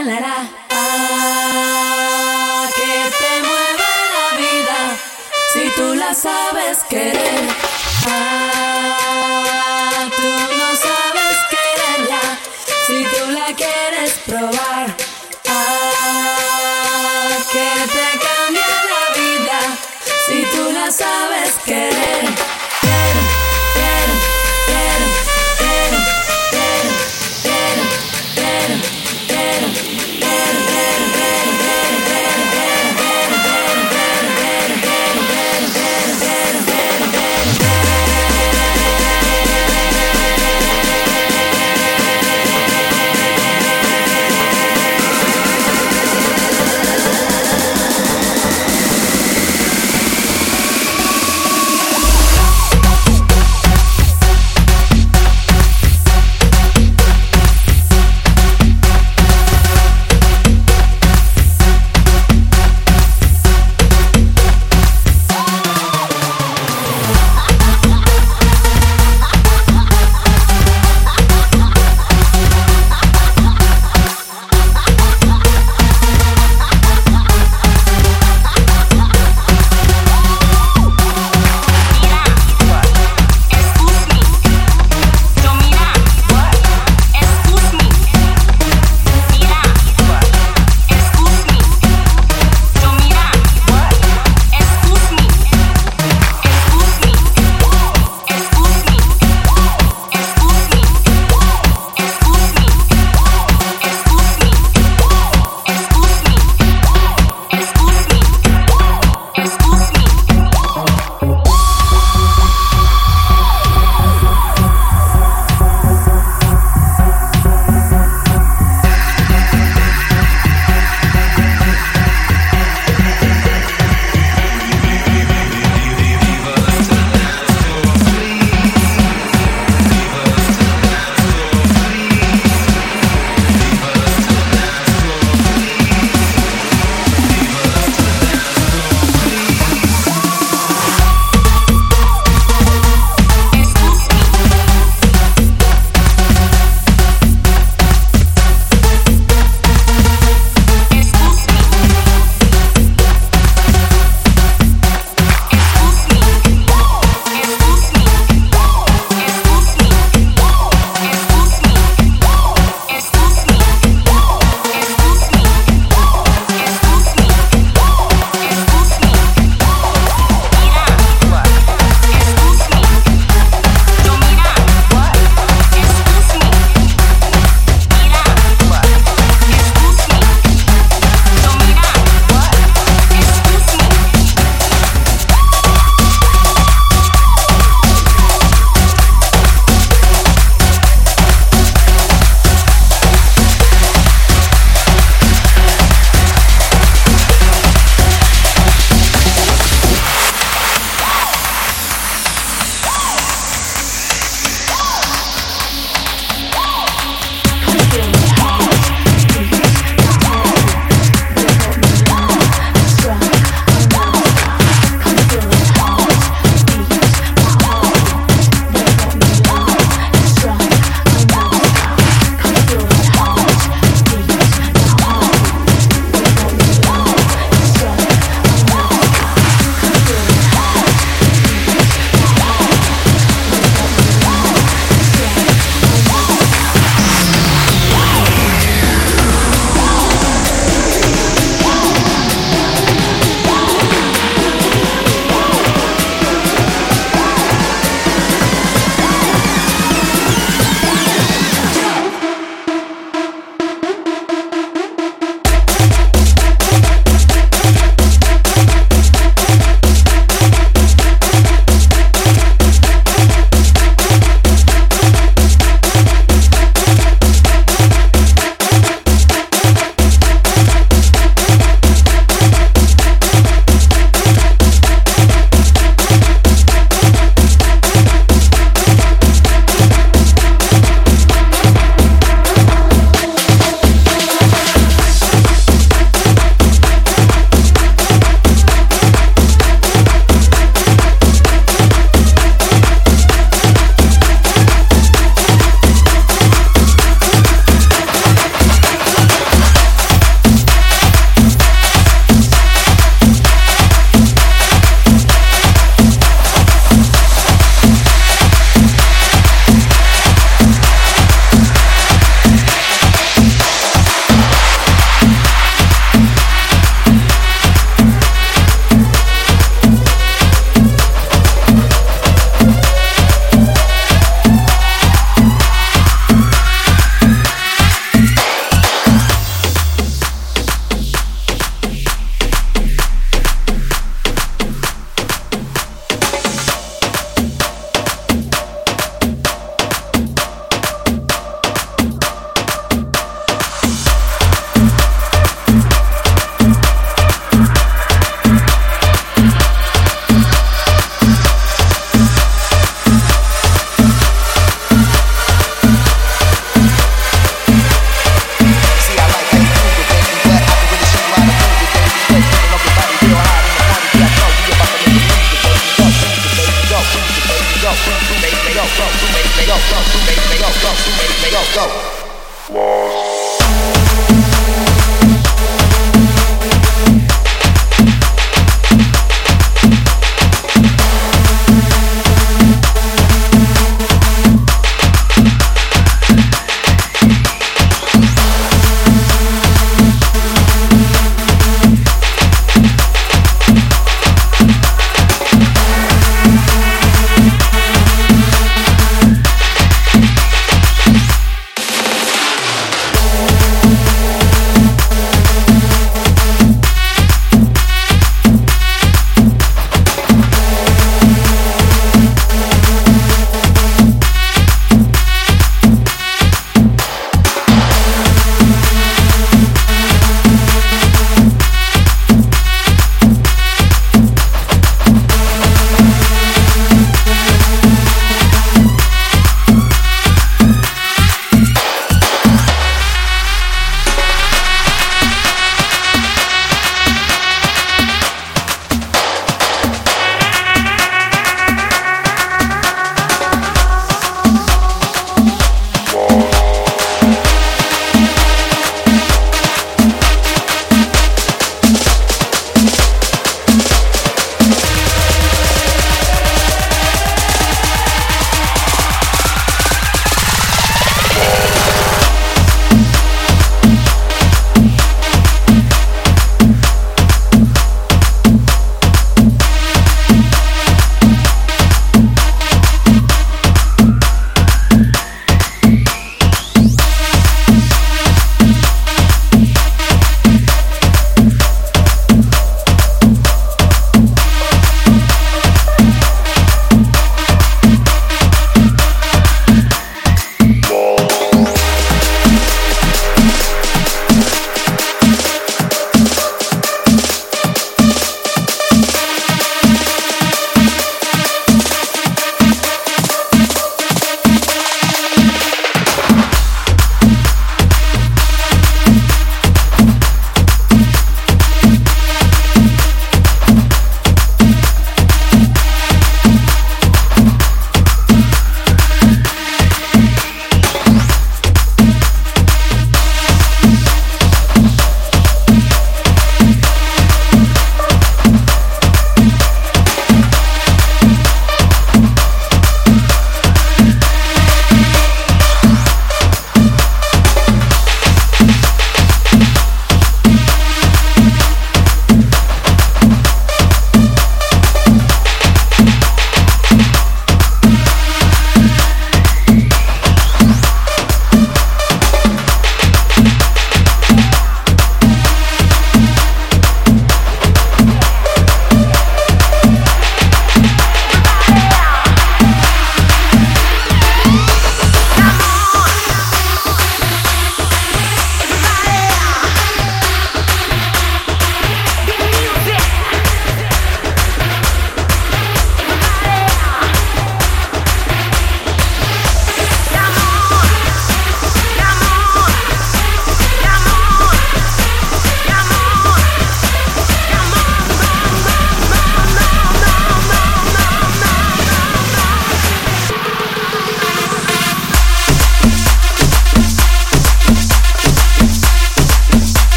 Ah, que te mueve la vida si tú la sabes querer. Ah, tú no sabes quererla si tú la quieres probar. Ah, que te cambia la vida si tú la sabes querer.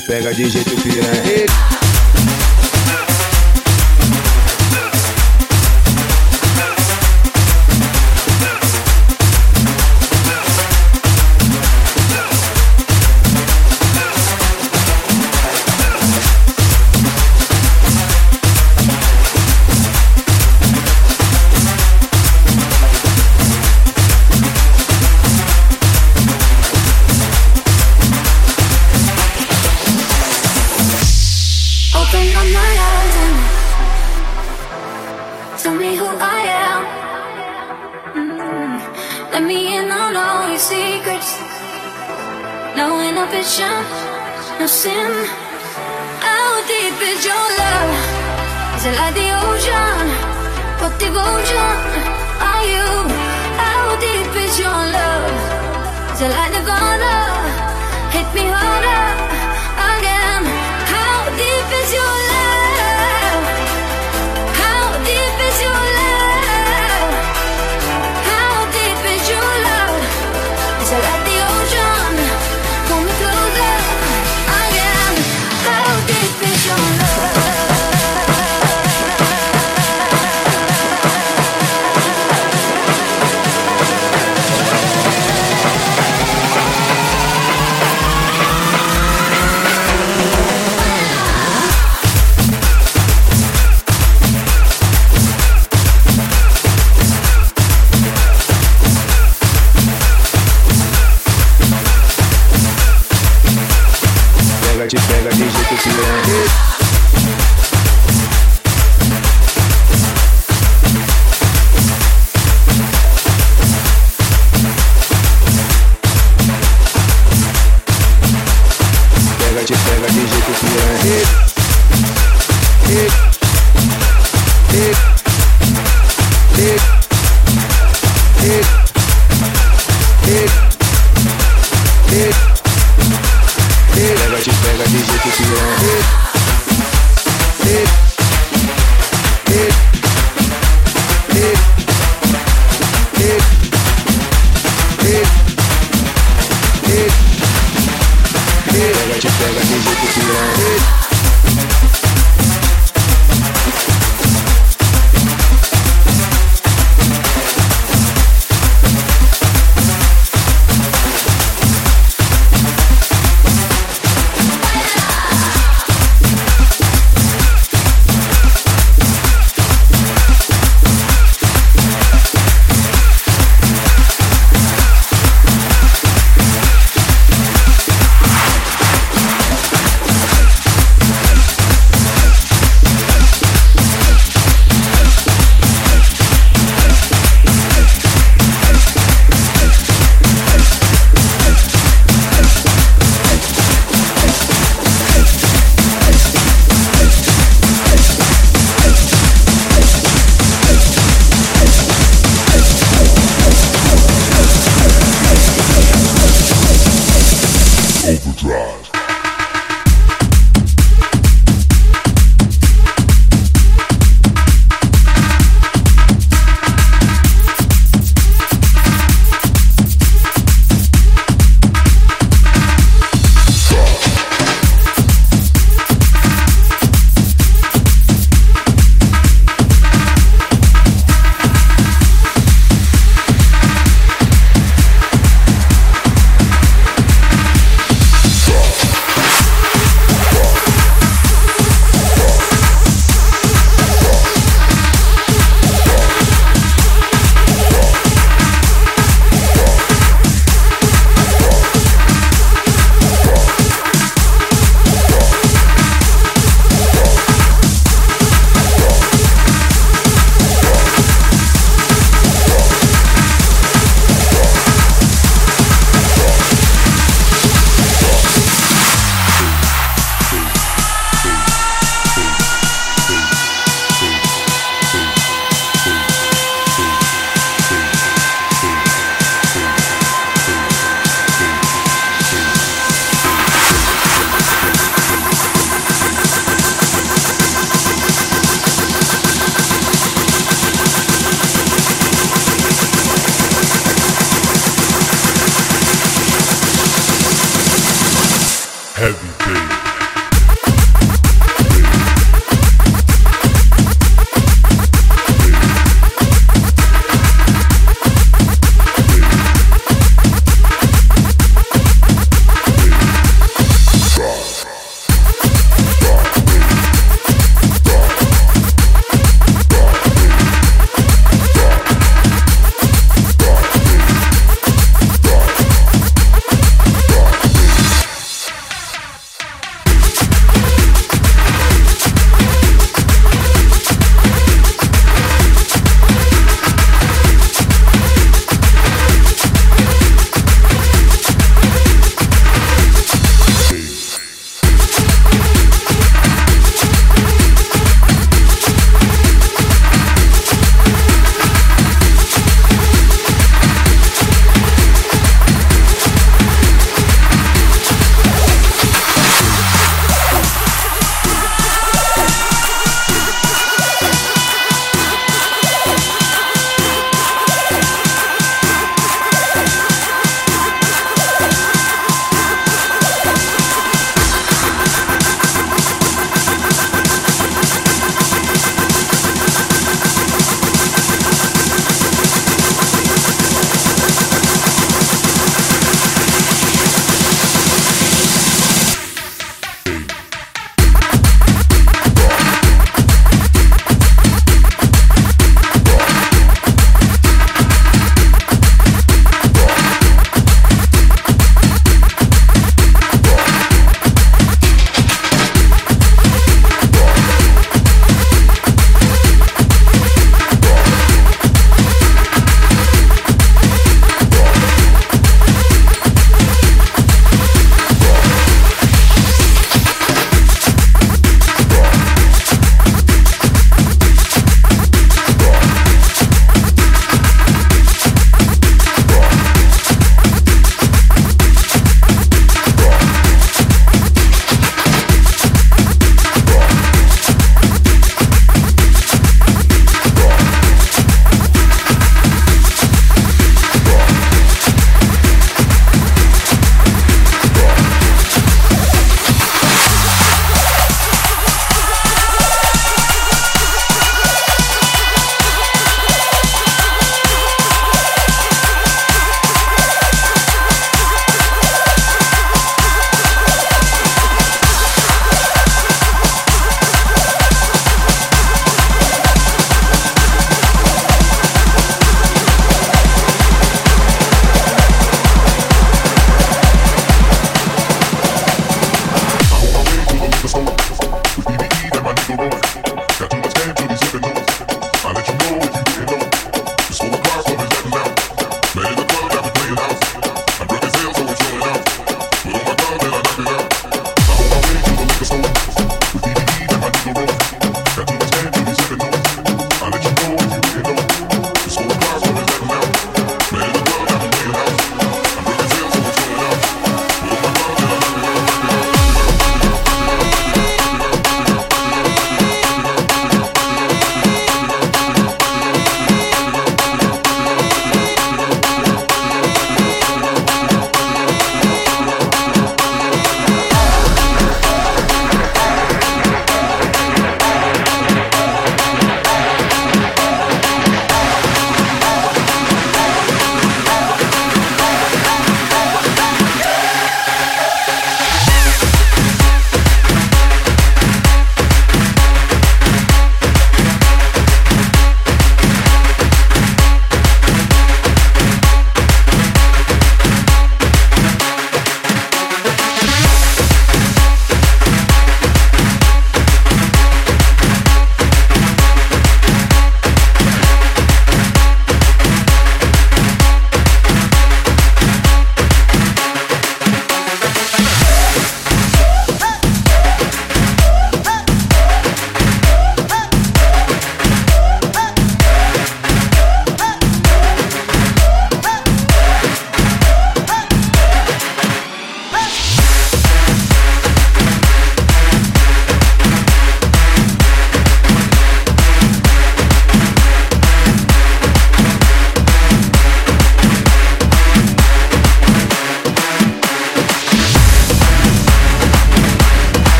Te pega de jeito piranha.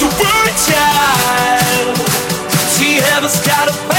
you a child. She ever got a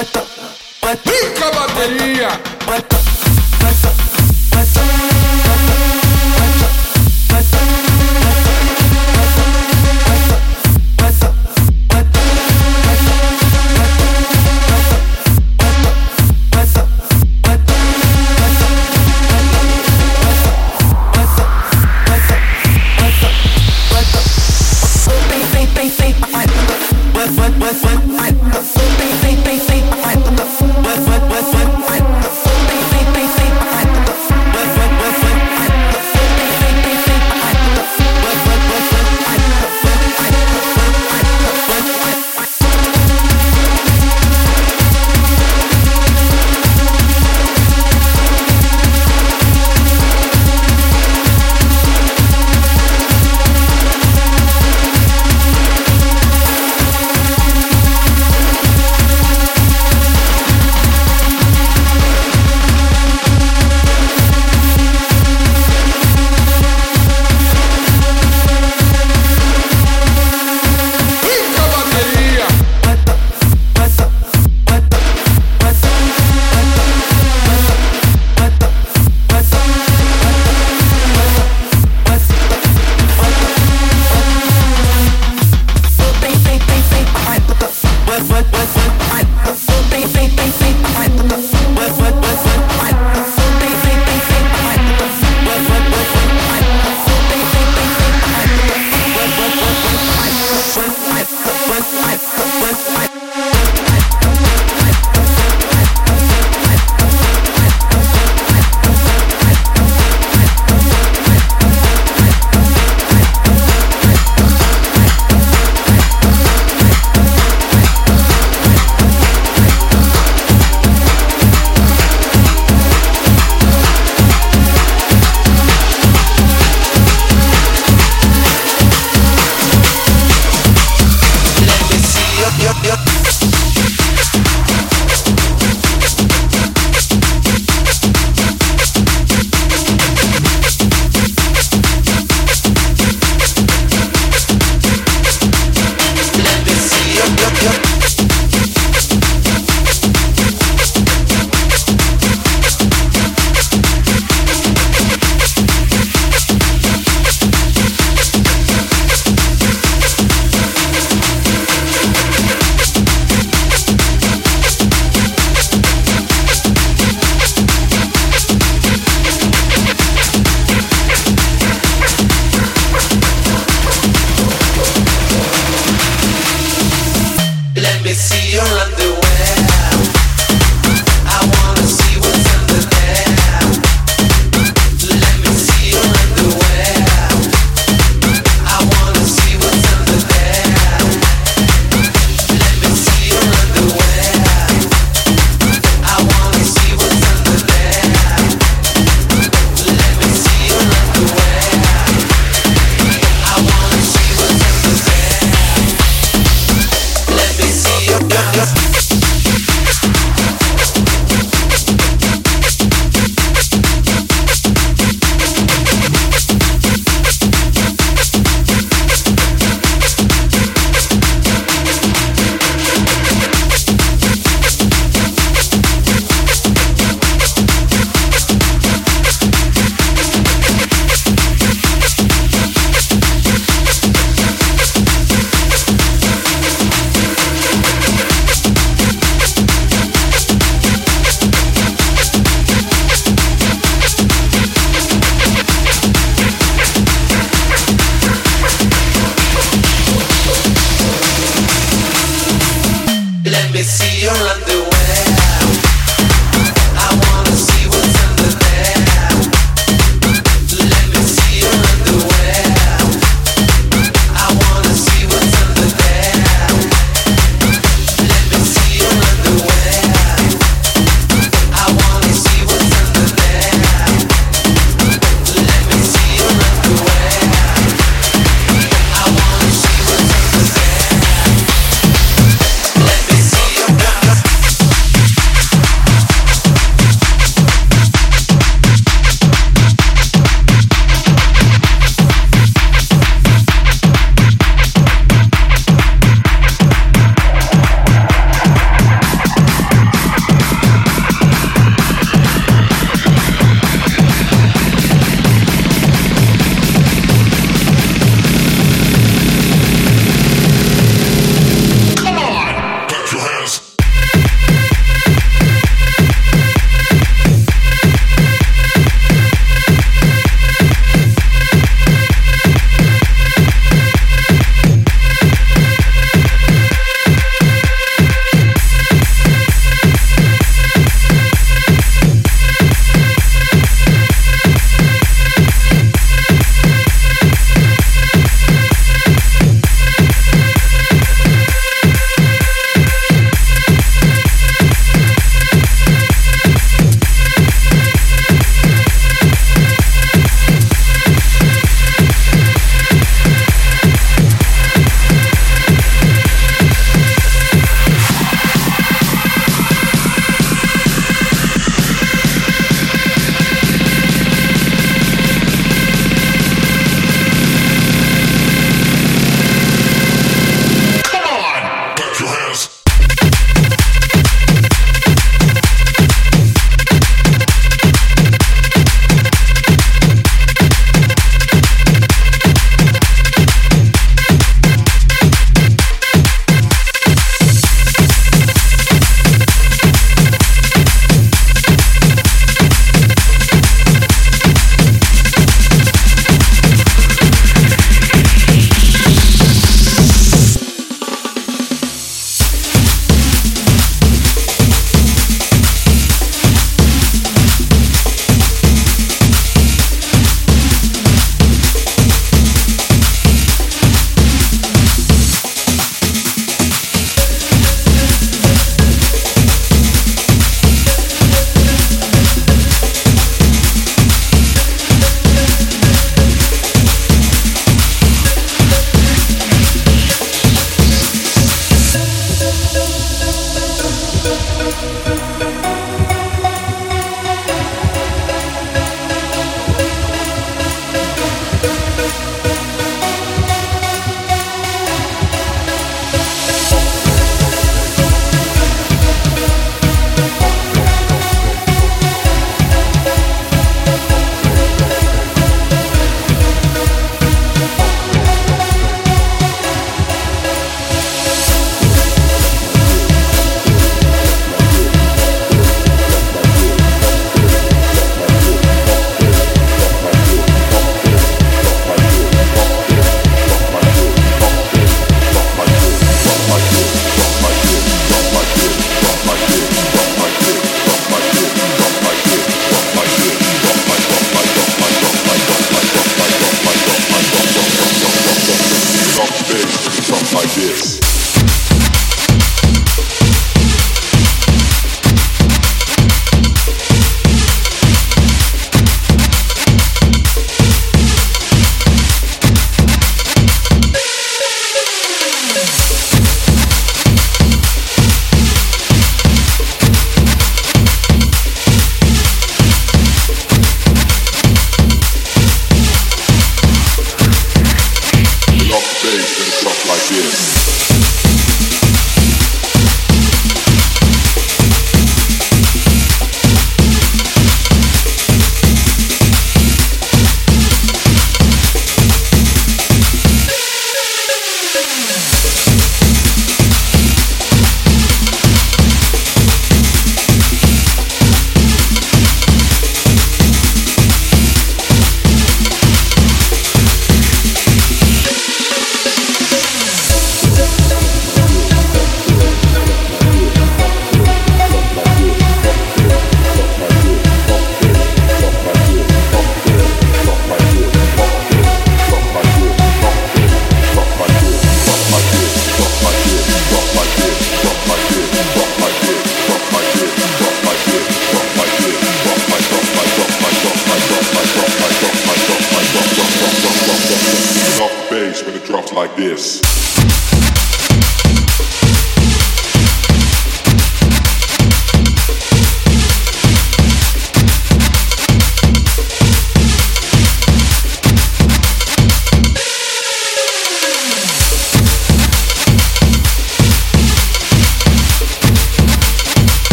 Puesto, Missy on London.